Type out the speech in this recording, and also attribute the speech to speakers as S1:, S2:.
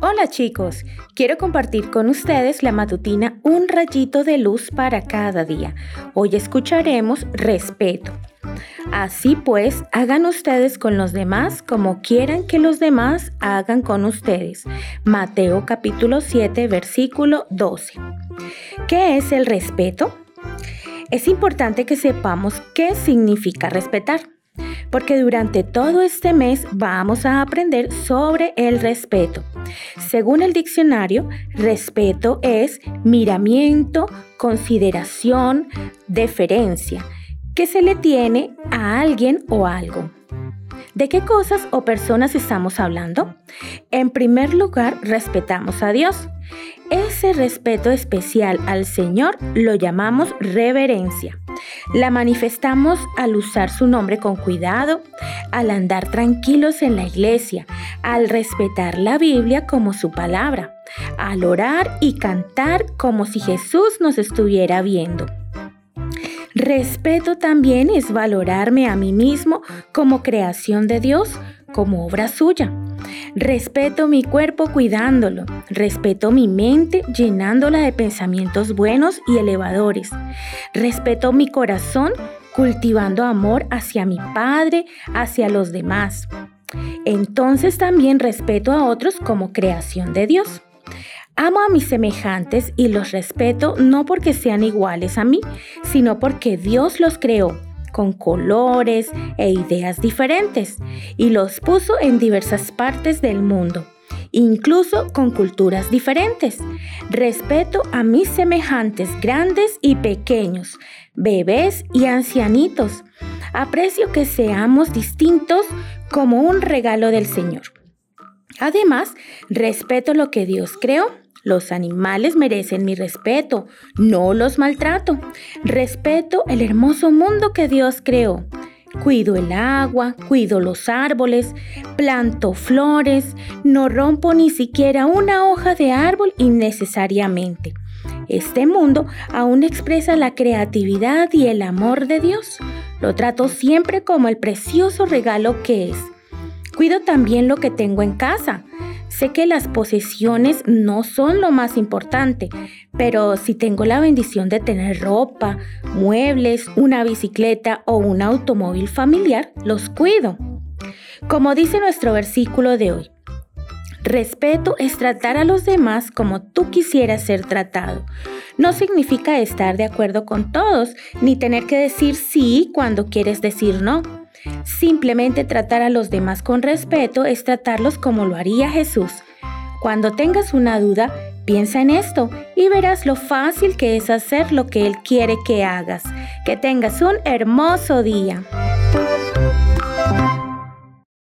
S1: Hola chicos, quiero compartir con ustedes la matutina Un rayito de luz para cada día. Hoy escucharemos respeto. Así pues, hagan ustedes con los demás como quieran que los demás hagan con ustedes. Mateo capítulo 7, versículo 12. ¿Qué es el respeto? Es importante que sepamos qué significa respetar porque durante todo este mes vamos a aprender sobre el respeto. Según el diccionario, respeto es miramiento, consideración, deferencia que se le tiene a alguien o algo. ¿De qué cosas o personas estamos hablando? En primer lugar, respetamos a Dios. Ese respeto especial al Señor lo llamamos reverencia. La manifestamos al usar su nombre con cuidado, al andar tranquilos en la iglesia, al respetar la Biblia como su palabra, al orar y cantar como si Jesús nos estuviera viendo. Respeto también es valorarme a mí mismo como creación de Dios, como obra suya. Respeto mi cuerpo cuidándolo. Respeto mi mente llenándola de pensamientos buenos y elevadores. Respeto mi corazón cultivando amor hacia mi Padre, hacia los demás. Entonces también respeto a otros como creación de Dios. Amo a mis semejantes y los respeto no porque sean iguales a mí, sino porque Dios los creó con colores e ideas diferentes y los puso en diversas partes del mundo, incluso con culturas diferentes. Respeto a mis semejantes grandes y pequeños, bebés y ancianitos. Aprecio que seamos distintos como un regalo del Señor. Además, respeto lo que Dios creó los animales merecen mi respeto, no los maltrato. Respeto el hermoso mundo que Dios creó. Cuido el agua, cuido los árboles, planto flores, no rompo ni siquiera una hoja de árbol innecesariamente. Este mundo aún expresa la creatividad y el amor de Dios. Lo trato siempre como el precioso regalo que es. Cuido también lo que tengo en casa. Sé que las posesiones no son lo más importante, pero si tengo la bendición de tener ropa, muebles, una bicicleta o un automóvil familiar, los cuido. Como dice nuestro versículo de hoy, respeto es tratar a los demás como tú quisieras ser tratado. No significa estar de acuerdo con todos, ni tener que decir sí cuando quieres decir no. Simplemente tratar a los demás con respeto es tratarlos como lo haría Jesús. Cuando tengas una duda, piensa en esto y verás lo fácil que es hacer lo que Él quiere que hagas. Que tengas un hermoso día.